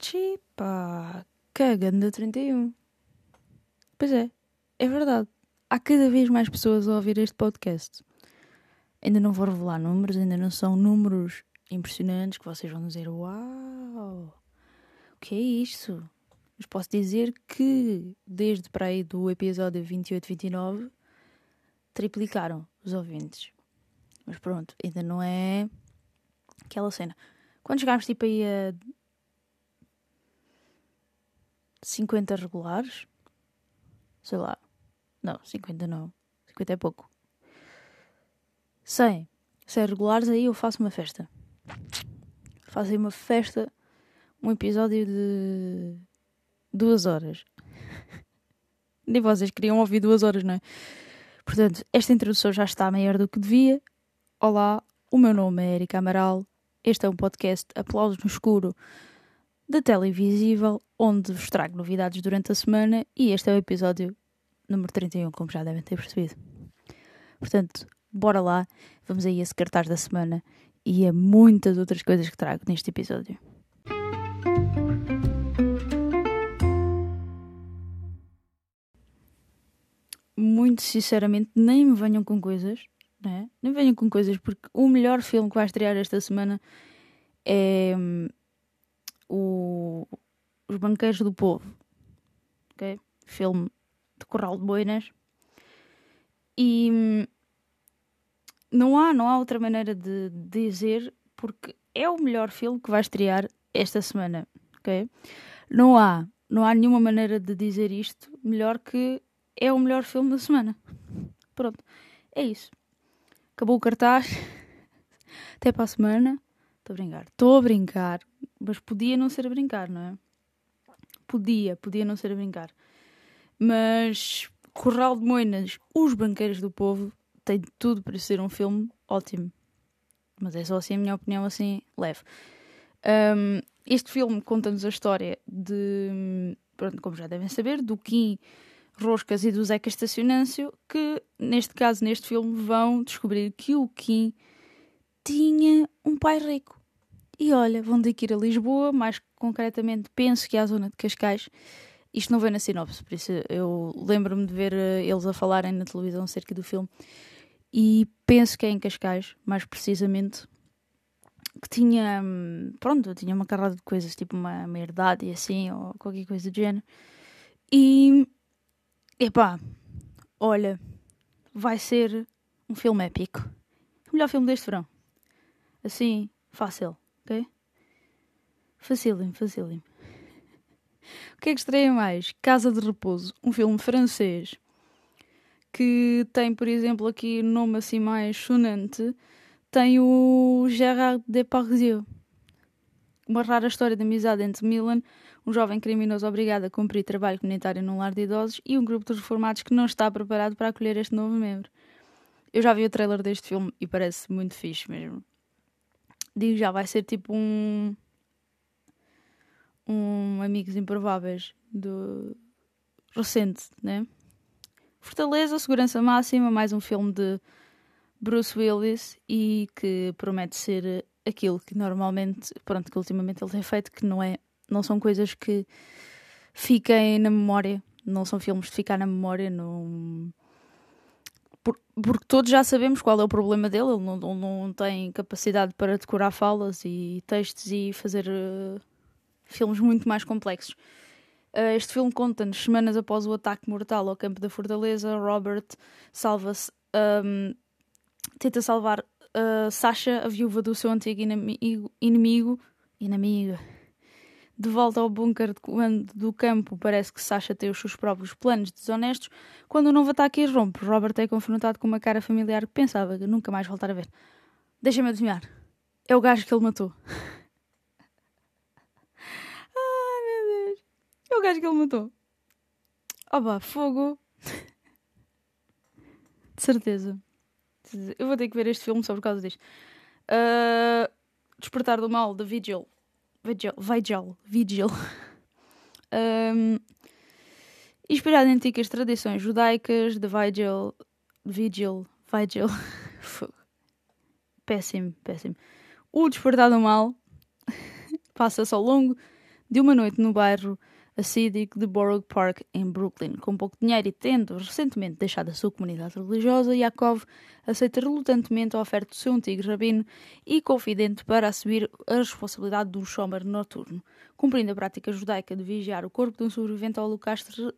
Chipa, cagando 31. Pois é, é verdade. Há cada vez mais pessoas a ouvir este podcast. Ainda não vou revelar números, ainda não são números impressionantes que vocês vão dizer: Uau, o que é isto? Mas posso dizer que desde para aí do episódio 28, 29 triplicaram os ouvintes. Mas pronto, ainda não é aquela cena. Quando chegámos tipo aí a 50 regulares, sei lá, não, 50 não, 50 é pouco. 100, 100 regulares, aí eu faço uma festa. Faço aí uma festa, um episódio de duas horas. Nem vocês queriam ouvir duas horas, não é? Portanto, esta introdução já está maior do que devia. Olá, o meu nome é Erika Amaral. Este é um podcast Aplausos no Escuro da Televisível, onde vos trago novidades durante a semana e este é o episódio número 31, como já devem ter percebido. Portanto, bora lá, vamos aí a secretário da semana e a muitas outras coisas que trago neste episódio. Muito sinceramente, nem me venham com coisas, né? nem venham com coisas, porque o melhor filme que vai estrear esta semana é hum, o, Os Banqueiros do Povo, ok? Filme de Corral de Boinas. E hum, não há, não há outra maneira de dizer, porque é o melhor filme que vai estrear esta semana, ok? Não há, não há nenhuma maneira de dizer isto melhor que é o melhor filme da semana. Pronto, é isso. Acabou o cartaz. Até para a semana. Estou a brincar. Estou a brincar. Mas podia não ser a brincar, não é? Podia, podia não ser a brincar. Mas Corral de Moinas, Os Banqueiros do Povo, tem tudo para ser um filme ótimo. Mas é só assim a minha opinião, assim, leve. Um, este filme conta-nos a história de, pronto, como já devem saber, do Kim Roscas e do Zeca Estacionâncio, que neste caso, neste filme, vão descobrir que o Kim tinha um pai rico. E olha, vão ter que ir a Lisboa, mais concretamente, penso que é à zona de Cascais. Isto não vem na sinopse, por isso eu lembro-me de ver eh, eles a falarem na televisão acerca do filme. E penso que é em Cascais, mais precisamente, que tinha, hum, pronto, tinha uma carrada de coisas, tipo uma, uma herdade e assim, ou qualquer coisa do género. E Epá, olha, vai ser um filme épico. O melhor filme deste verão. Assim, fácil, ok? Facílimo, facílimo. O que é que estreia mais? Casa de Repouso, um filme francês que tem, por exemplo, aqui nome assim mais sonante, tem o Gérard Depardieu. Uma rara história de amizade entre Milan, um jovem criminoso obrigado a cumprir trabalho comunitário num lar de idosos e um grupo de reformados que não está preparado para acolher este novo membro. Eu já vi o trailer deste filme e parece muito fixe mesmo. Digo já, vai ser tipo um. Um Amigos Improváveis do. recente, né? Fortaleza, segurança máxima, mais um filme de Bruce Willis e que promete ser aquilo que normalmente, pronto, que ultimamente ele tem feito, que não é, não são coisas que fiquem na memória, não são filmes de ficar na memória, não Por, porque todos já sabemos qual é o problema dele, ele não, não tem capacidade para decorar falas e textos e fazer uh, filmes muito mais complexos. Uh, este filme conta-nos, semanas após o ataque mortal ao campo da Fortaleza, Robert salva-se, um, tenta salvar uh, Sasha, a viúva do seu antigo inimigo, inimigo, inimigo, de volta ao bunker de comando do campo, parece que Sasha tem os seus próprios planos desonestos. Quando o novo ataque irrompe, Robert é confrontado com uma cara familiar que pensava que nunca mais voltar a ver. Deixa-me adivinhar. É o gajo que ele matou. Ai, meu Deus. É o gajo que ele matou. Oba, fogo. De certeza. Eu vou ter que ver este filme só por causa disto. Uh, Despertar do Mal, da Vigil. Vigil. Vigil. Vigil. um, inspirado em antigas tradições judaicas de Vigil. Vigil. Vigil. péssimo, péssimo. O Despertar do Mal passa-se ao longo de uma noite no bairro Hasidic de Borough Park, em Brooklyn. Com pouco dinheiro e tendo recentemente deixado a sua comunidade religiosa, Yaakov aceita relutantemente a oferta do seu antigo rabino e confidente para assumir a responsabilidade do shomer noturno, cumprindo a prática judaica de vigiar o corpo de um sobrevivente ao holocausto,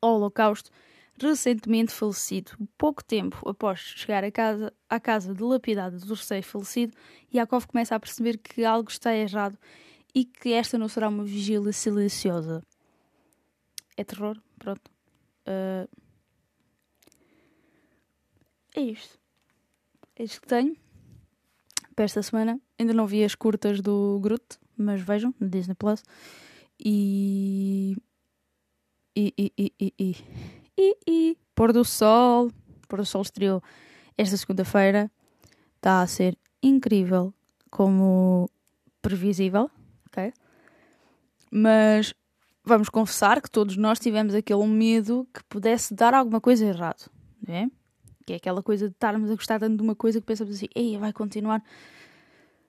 holocausto recentemente falecido. Pouco tempo após chegar à casa, à casa dilapidada do recém-falecido, Yaakov começa a perceber que algo está errado e que esta não será uma vigília silenciosa. É terror? Pronto. Uh... É isto. É isto que tenho para esta semana. Ainda não vi as curtas do Groot, mas vejam, no Disney Plus. E. E. E. E. E. E. e, e. Pôr do Sol. Pôr do Sol estreou esta segunda-feira. Está a ser incrível, como previsível? Mas vamos confessar que todos nós tivemos aquele medo que pudesse dar alguma coisa errado, não é? Que é aquela coisa de estarmos a gostar tanto de uma coisa que pensamos assim, ei, vai continuar.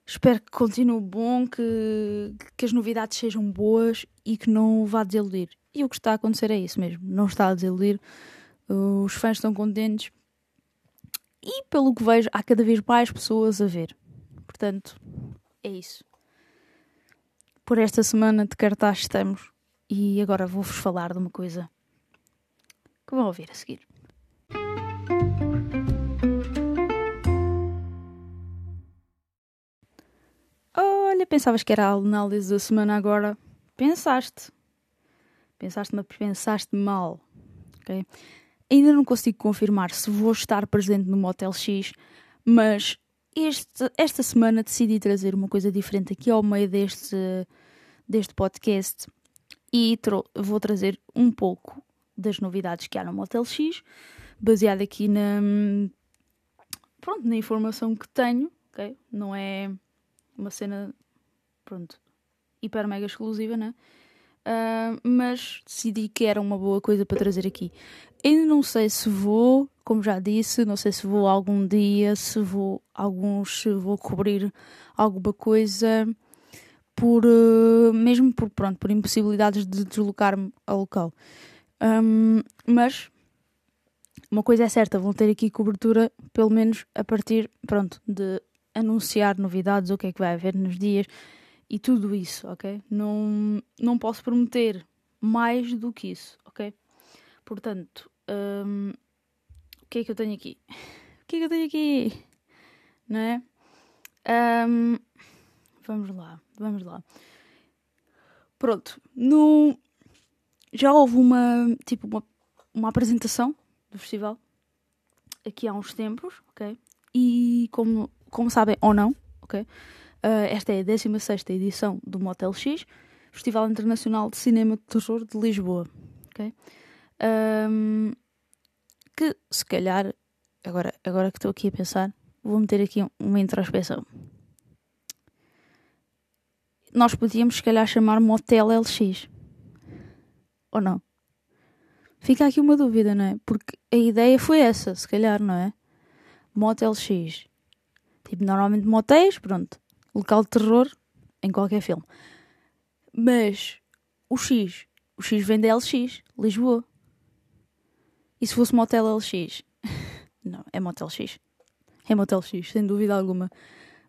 Espero que continue bom, que, que as novidades sejam boas e que não vá desiludir. E o que está a acontecer é isso mesmo, não está a desiludir. Os fãs estão contentes e, pelo que vejo, há cada vez mais pessoas a ver. Portanto, é isso por esta semana de cartaz estamos e agora vou-vos falar de uma coisa que vão ouvir a seguir. Olha, pensavas que era a análise da semana agora. Pensaste. Pensaste, mas pensaste mal. Okay? Ainda não consigo confirmar se vou estar presente no Motel X, mas este, esta semana decidi trazer uma coisa diferente aqui ao meio deste, deste podcast e vou trazer um pouco das novidades que há no Motel X, baseado aqui na, pronto, na informação que tenho, ok? Não é uma cena, pronto, hiper mega exclusiva, né? Uh, mas decidi que era uma boa coisa para trazer aqui. Ainda não sei se vou, como já disse, não sei se vou algum dia, se vou alguns, se vou cobrir alguma coisa por uh, mesmo por pronto, por impossibilidades de deslocar-me ao local. Um, mas uma coisa é certa, vão ter aqui cobertura, pelo menos a partir, pronto, de anunciar novidades, o que é que vai haver nos dias e tudo isso, ok? Não, não posso prometer mais do que isso, ok? Portanto, um, o que é que eu tenho aqui? O que é que eu tenho aqui? Não é? Um, vamos lá, vamos lá. Pronto, no, já houve uma, tipo, uma, uma apresentação do festival aqui há uns tempos, ok? E como, como sabem ou não, ok? Uh, esta é a 16 edição do Motel X, Festival Internacional de Cinema de Terror de Lisboa. Okay? Um, que se calhar, agora, agora que estou aqui a pensar, vou meter aqui uma introspeção. Nós podíamos, se calhar, chamar Motel LX. Ou não? Fica aqui uma dúvida, não é? Porque a ideia foi essa, se calhar, não é? Motel X. Tipo, normalmente motéis, pronto local de terror em qualquer filme. Mas o X, o X vem da LX, Lisboa. E se fosse Motel LX? Não, é Motel X. É Motel X, sem dúvida alguma.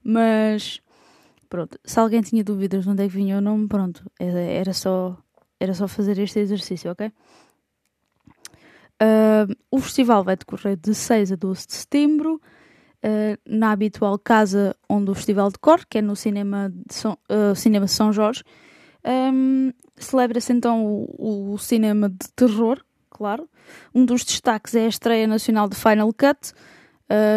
Mas pronto, se alguém tinha dúvidas de onde é que vinha o nome, pronto, era, só, era só fazer este exercício, ok? Uh, o festival vai decorrer de 6 a 12 de setembro uh, na habitual casa onde o Festival decorre, que é no Cinema, São, uh, cinema São Jorge. Um, Celebra-se então o, o, cinema de terror, claro. Um dos destaques é a estreia nacional de Final Cut,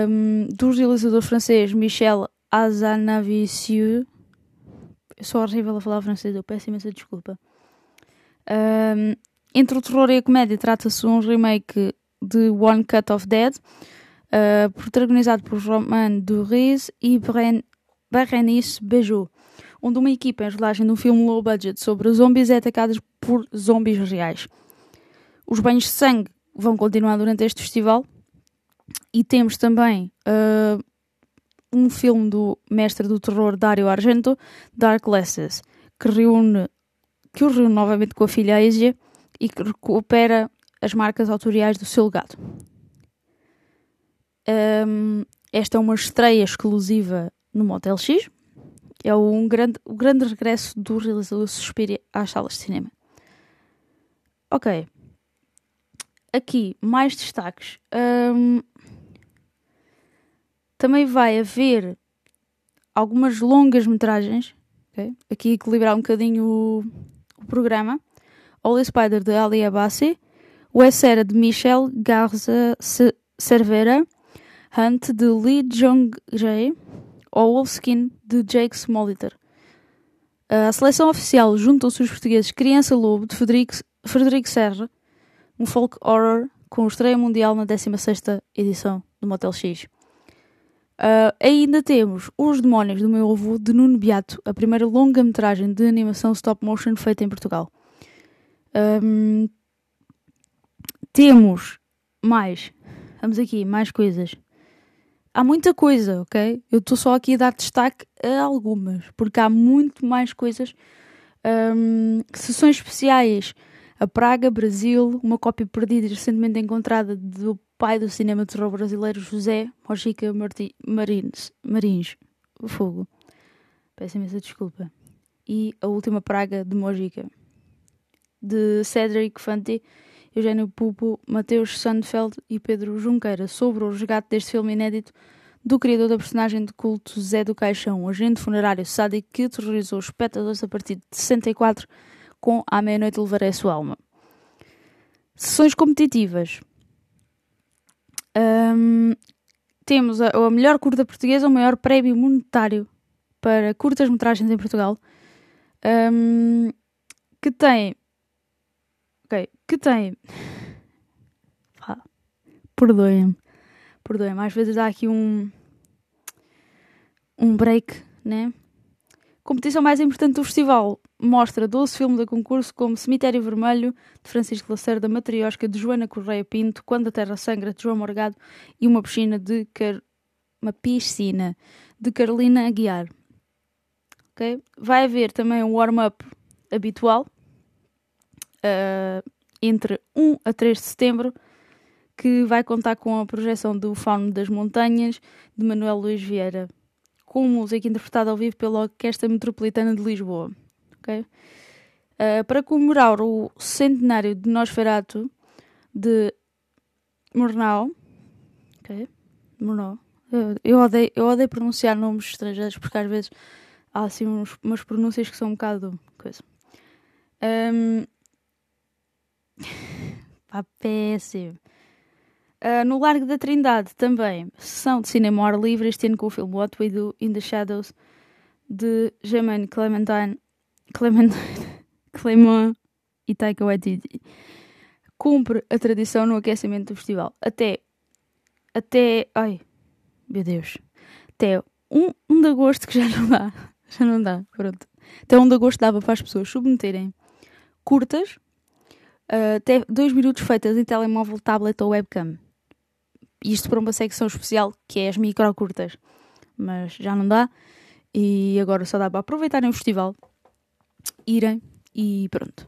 um, do realizador francês Michel Azanavicieux. Eu sou horrível a falar francês, eu peço imensa desculpa. Um, entre o terror e a comédia, trata-se de um remake de One Cut of Dead, protagonizado por Romain Duris e Berenice Bejo. onde uma equipa em rolagem de um filme low budget sobre zombies é atacada por zombies reais. Os banhos de sangue vão continuar durante este festival e temos também uh, um filme do mestre do terror Dario Argento, Dark Glasses, que reúne que o reúne novamente com a filha Asia e que recupera as marcas autoriais do seu legado. Um, esta é uma estreia exclusiva no Motel X. É um grande, o grande regresso do realizador Suspiria às salas de cinema. Ok. Aqui, mais destaques. Um, também vai haver algumas longas metragens. Okay? Aqui equilibrar um bocadinho o, o programa. Holy Spider de Ali Abassi. O Essera de Michel Garza Cervera. Hunt de Lee Jong-jae. Ou Wolfskin de Jake Smoliter. A seleção oficial juntam-se os portugueses Criança Lobo de Frederico, Frederico Serra. Um folk horror com estreia mundial na 16ª edição do Motel X. Uh, ainda temos Os Demónios do Meu Avô, de Nuno Beato, a primeira longa-metragem de animação stop motion feita em Portugal. Um, temos mais. Vamos aqui, mais coisas. Há muita coisa, ok? Eu estou só aqui a dar destaque a algumas, porque há muito mais coisas. Um, sessões especiais. A Praga, Brasil, uma cópia perdida recentemente encontrada do pai do cinema de terror brasileiro José Mojica Marins, Marins. Fogo. Peço imensa desculpa. E A Última Praga de Mojica. De Cedric Fanti, Eugênio Pupo, Mateus Sandfeld e Pedro Junqueira, sobre o resgate deste filme inédito do criador da personagem de culto Zé do Caixão, um agente funerário sádico que terrorizou os espectadores a partir de 64 com À Meia-Noite Levarei a Sua Alma. Sessões competitivas. Um, temos a, a, melhor curta portuguesa, o maior prémio monetário para curtas-metragens em Portugal, um, que tem. Ok, que tem. Ah, Perdoem-me. Perdoem-me, às vezes dá aqui um. um break, né? Competição mais importante do festival mostra 12 filmes a concurso como Cemitério Vermelho, de Francisco Lacerda, Matriosca, de Joana Correia Pinto, Quando a Terra Sangra, de João Morgado e uma piscina de Car... uma piscina de Carolina Aguiar. Okay? Vai haver também um warm-up habitual uh, entre 1 a 3 de setembro que vai contar com a projeção do Fauno das Montanhas de Manuel Luís Vieira com música interpretada ao vivo pela Orquestra Metropolitana de Lisboa. Okay? Uh, para comemorar o centenário de Nosferatu de Murnau, okay? Murnau. Eu, odeio, eu odeio pronunciar nomes estrangeiros porque às vezes há assim uns, umas pronúncias que são um bocado coisa. Um... Pá, péssimo. Uh, no Largo da Trindade também, sessão de cinema ao ar livre, este ano com o filme What We Do in the Shadows de Germaine Clementine, Clementine Clement e Taika Waititi. Cumpre a tradição no aquecimento do festival. Até, até, ai, meu Deus, até 1, 1 de agosto que já não dá, já não dá, pronto. Até 1 de agosto dava para as pessoas submeterem curtas, uh, até 2 minutos feitas em telemóvel, tablet ou webcam isto para uma secção especial que é as micro curtas. Mas já não dá. E agora só dá para aproveitarem o festival, irem e pronto.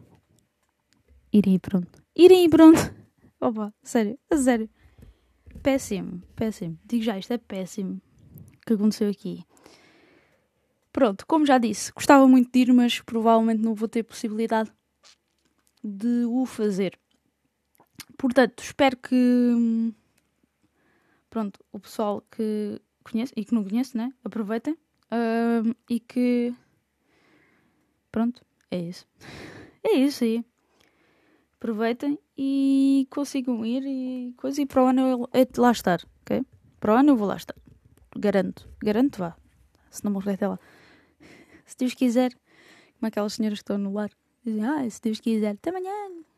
Irem e pronto. Irem e pronto. Opa, sério, a sério. Péssimo, péssimo. Digo já, isto é péssimo. O que aconteceu aqui? Pronto, como já disse, gostava muito de ir, mas provavelmente não vou ter possibilidade de o fazer. Portanto, espero que hum, pronto, o pessoal que conhece e que não conhece, né? Aproveitem. E que. Pronto, é isso. É isso aí. Aproveitem e consigam ir e coisa. E para o ano eu é lá estar, ok? Para o ano eu vou lá estar. Garanto. Garanto, vá. Se não morrer até lá. Se Deus quiser, como aquelas senhoras que estão no lar, dizem: Ah, se Deus quiser, até amanhã,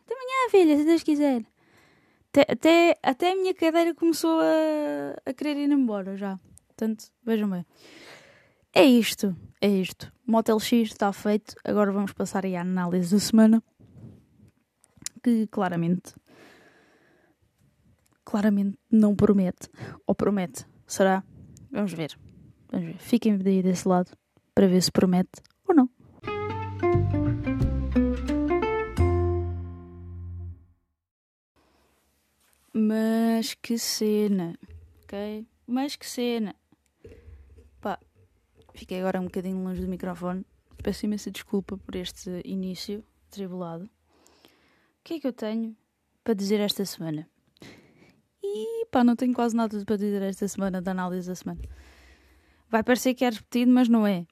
até amanhã, filha, se Deus quiser. Até, até, até a minha cadeira começou a, a querer ir embora já. Portanto, vejam bem. é isto. É isto. Motel X está feito. Agora vamos passar aí à análise da semana. Que claramente. Claramente não promete. Ou promete. Será? Vamos ver. Vamos ver. Fiquem daí desse lado para ver se promete Mas que cena, ok? Mas que cena. Pá, fiquei agora um bocadinho longe do microfone. Peço imensa desculpa por este início tribulado. O que é que eu tenho para dizer esta semana? E pá, não tenho quase nada para dizer esta semana, da análise da semana. Vai parecer que é repetido, mas não é.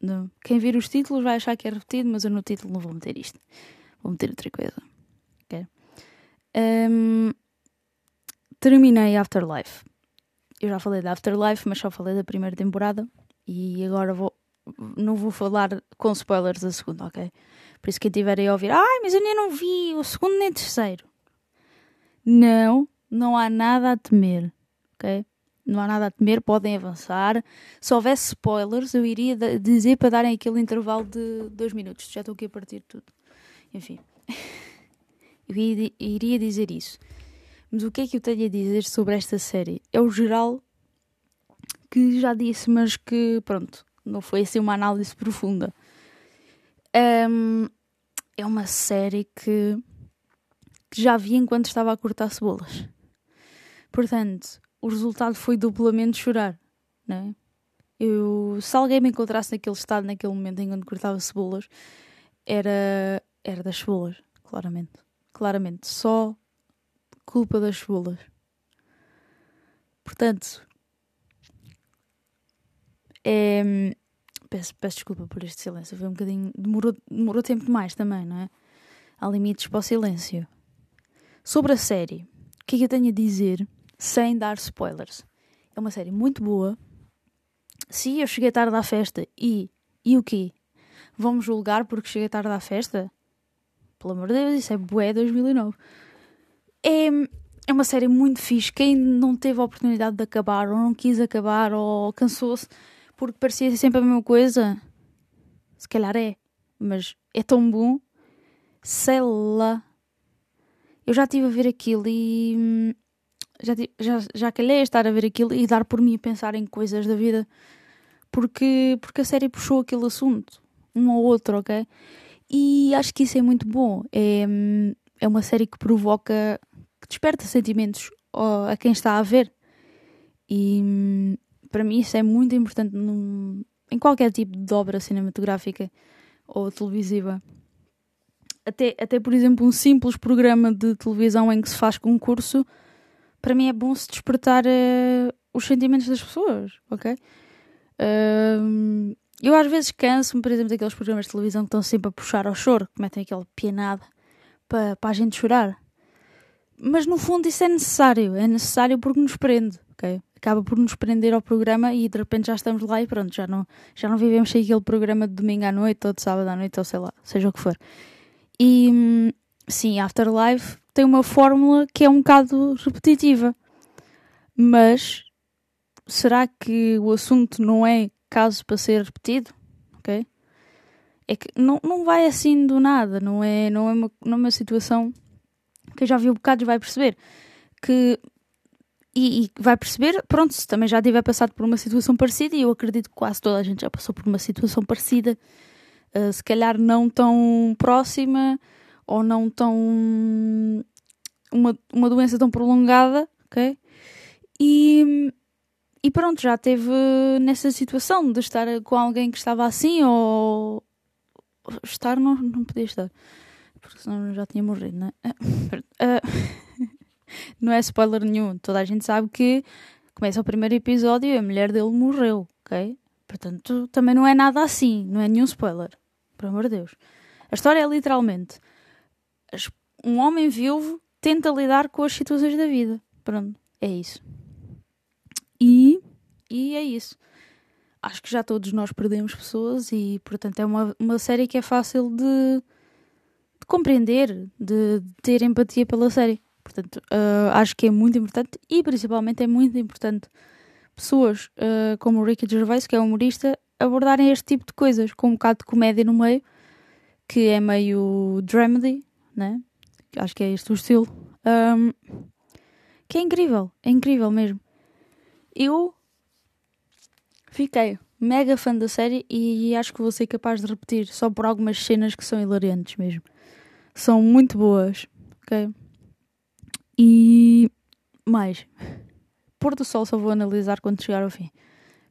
Não. Quem vir os títulos vai achar que é repetido, mas eu no título não vou meter isto. Vou meter outra coisa. Ok? Um, terminei Afterlife. Eu já falei da Afterlife, mas só falei da primeira temporada. E agora vou, não vou falar com spoilers da segunda, ok? Por isso quem tiver aí a ouvir, ai, mas eu nem não vi o segundo nem o terceiro. Não, não há nada a temer, ok? Não há nada a temer, podem avançar. Se houvesse spoilers, eu iria dizer para darem aquele intervalo de dois minutos. Já estou aqui a partir de tudo. Enfim, eu iria dizer isso. Mas o que é que eu tenho a dizer sobre esta série? É o geral que já disse, mas que pronto, não foi assim uma análise profunda. Um, é uma série que, que já vi enquanto estava a cortar cebolas. Portanto, o resultado foi duplamente chorar, né? Eu, se alguém me encontrasse naquele estado, naquele momento em que cortava cebolas, era, era das cebolas, claramente. Claramente. Só culpa das cebolas. Portanto, é, peço, peço desculpa por este silêncio. Foi um bocadinho. Demorou, demorou tempo demais também, não é? Há limites para o silêncio. Sobre a série, o que é que eu tenho a dizer sem dar spoilers? É uma série muito boa. Se eu cheguei tarde à festa e. E o quê? Vamos julgar porque cheguei tarde à festa? Pelo amor de Deus, isso é bué 2009. É, é uma série muito fixe. Quem não teve a oportunidade de acabar, ou não quis acabar, ou cansou-se porque parecia sempre a mesma coisa, se calhar é, mas é tão bom. Sei lá. Eu já estive a ver aquilo e. Hum, já, já, já calhei a estar a ver aquilo e dar por mim a pensar em coisas da vida porque, porque a série puxou aquele assunto, um ou outro, ok? E acho que isso é muito bom. É, hum, é uma série que provoca desperta sentimentos a quem está a ver. E para mim isso é muito importante num, em qualquer tipo de obra cinematográfica ou televisiva. Até, até, por exemplo, um simples programa de televisão em que se faz concurso, para mim é bom se despertar uh, os sentimentos das pessoas, ok? Eu às vezes canso-me, por exemplo, daqueles programas de televisão que estão sempre a puxar ao choro, que metem aquele pianado para, para a gente chorar. Mas no fundo isso é necessário, é necessário porque nos prende, ok? Acaba por nos prender ao programa e de repente já estamos lá e pronto, já não, já não vivemos sem aquele programa de domingo à noite ou de sábado à noite ou sei lá, seja o que for. E sim, Afterlife tem uma fórmula que é um bocado repetitiva, mas será que o assunto não é caso para ser repetido? Ok? É que não, não vai assim do nada, não é, não é, uma, não é uma situação quem já viu bocados vai perceber que. E, e, vai perceber, pronto, se também já tiver passado por uma situação parecida, e eu acredito que quase toda a gente já passou por uma situação parecida, uh, se calhar não tão próxima ou não tão. uma, uma doença tão prolongada, ok? E, e pronto, já teve nessa situação de estar com alguém que estava assim ou. estar não, não podia estar porque senão já tinha morrido, não é? Uh, não é spoiler nenhum, toda a gente sabe que começa o primeiro episódio e a mulher dele morreu, ok? Portanto, também não é nada assim, não é nenhum spoiler, por amor de Deus. A história é literalmente um homem viúvo tenta lidar com as situações da vida. Pronto, é isso. E, e é isso. Acho que já todos nós perdemos pessoas e, portanto, é uma, uma série que é fácil de compreender, de, ter empatia pela série. Portanto, uh, acho que é muito importante e principalmente é muito importante pessoas uh, como o Ricky Gervais, que é humorista, abordarem este tipo de coisas, com um bocado de comédia no meio, que é meio dramedy, né? Acho que é este o estilo. Um, que é incrível, é incrível mesmo. Eu fiquei mega fã da série e acho que vou ser capaz de repetir só por algumas cenas que são hilariantes mesmo. São muito boas, ok? E mais, pôr do sol só vou analisar quando chegar ao fim.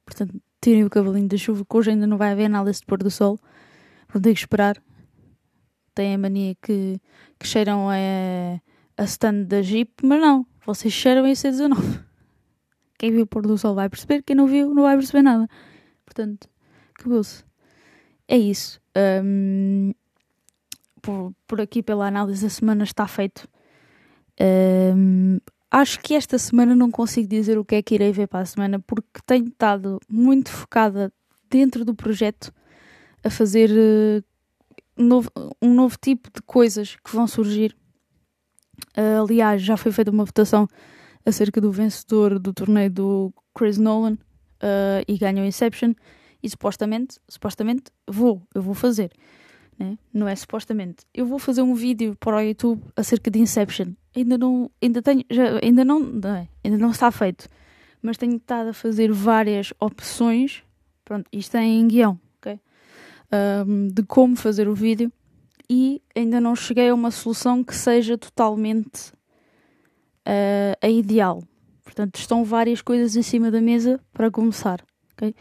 Portanto, tirem o cavalinho da chuva, que hoje ainda não vai haver nada de pôr do sol. Vou ter que esperar. Tem a mania que, que cheiram a, a stand da Jeep, mas não, vocês cheiram em C19. Quem viu o pôr do sol vai perceber, quem não viu não vai perceber nada. Portanto, acabou-se. É isso. Um, por, por aqui, pela análise da semana, está feito. Um, acho que esta semana não consigo dizer o que é que irei ver para a semana, porque tenho estado muito focada dentro do projeto a fazer uh, novo, um novo tipo de coisas que vão surgir. Uh, aliás, já foi feita uma votação acerca do vencedor do torneio do Chris Nolan uh, e ganhou Inception. E supostamente, supostamente vou, eu vou fazer. Né? Não é supostamente. Eu vou fazer um vídeo para o YouTube acerca de Inception. Ainda não, ainda tenho, já, ainda não, não é, ainda não está feito. Mas tenho estado a fazer várias opções. Pronto, isto é em guião, ok? Um, de como fazer o vídeo e ainda não cheguei a uma solução que seja totalmente uh, a ideal. Portanto, estão várias coisas em cima da mesa para começar. Okay?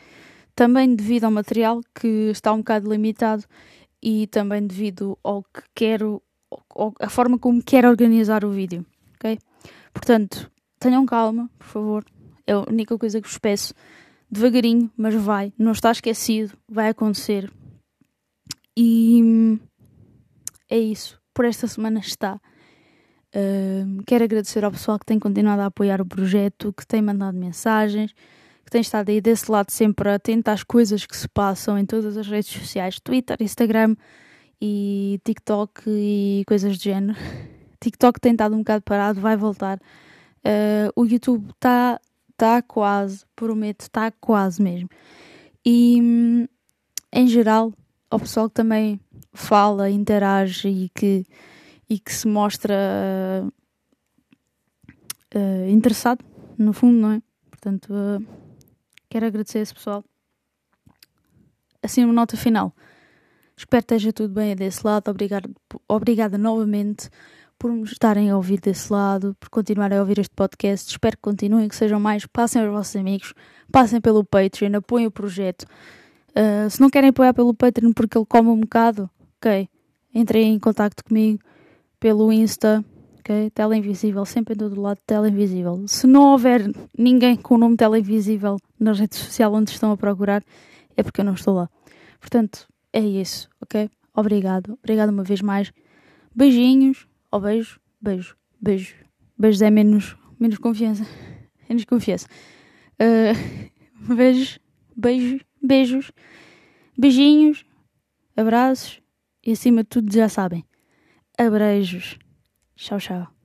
Também devido ao material que está um bocado limitado e também devido ao que quero, a forma como quero organizar o vídeo. Okay? Portanto, tenham calma, por favor. É a única coisa que vos peço. Devagarinho, mas vai. Não está esquecido. Vai acontecer. E é isso. Por esta semana está. Uh, quero agradecer ao pessoal que tem continuado a apoiar o projeto, que tem mandado mensagens, que tem estado aí desse lado sempre atento às coisas que se passam em todas as redes sociais: Twitter, Instagram e TikTok e coisas do género. TikTok tem estado um bocado parado, vai voltar. Uh, o YouTube está tá quase, prometo, está quase mesmo. E em geral, ao pessoal que também fala, interage e que, e que se mostra uh, interessado, no fundo, não é? Portanto, uh, quero agradecer a esse pessoal. Assim, uma nota final. Espero que esteja tudo bem desse lado. Obrigado, obrigada novamente por me estarem a ouvir desse lado, por continuarem a ouvir este podcast. Espero que continuem, que sejam mais. Passem aos vossos amigos, passem pelo Patreon, apoiem o projeto. Uh, se não querem apoiar pelo Patreon porque ele come um bocado, ok? Entrem em contato comigo pelo Insta, ok? Tela Invisível, sempre em todo lado, Tela Invisível. Se não houver ninguém com o nome Tela Invisível na rede social onde estão a procurar, é porque eu não estou lá. Portanto, é isso, ok? Obrigado, obrigado uma vez mais. Beijinhos, ou oh, beijo, beijo, beijo. Beijos é menos, menos confiança. Menos confiança. Uh, beijos, beijos, beijos, beijinhos, abraços e acima de tudo já sabem, abreijos. 晓不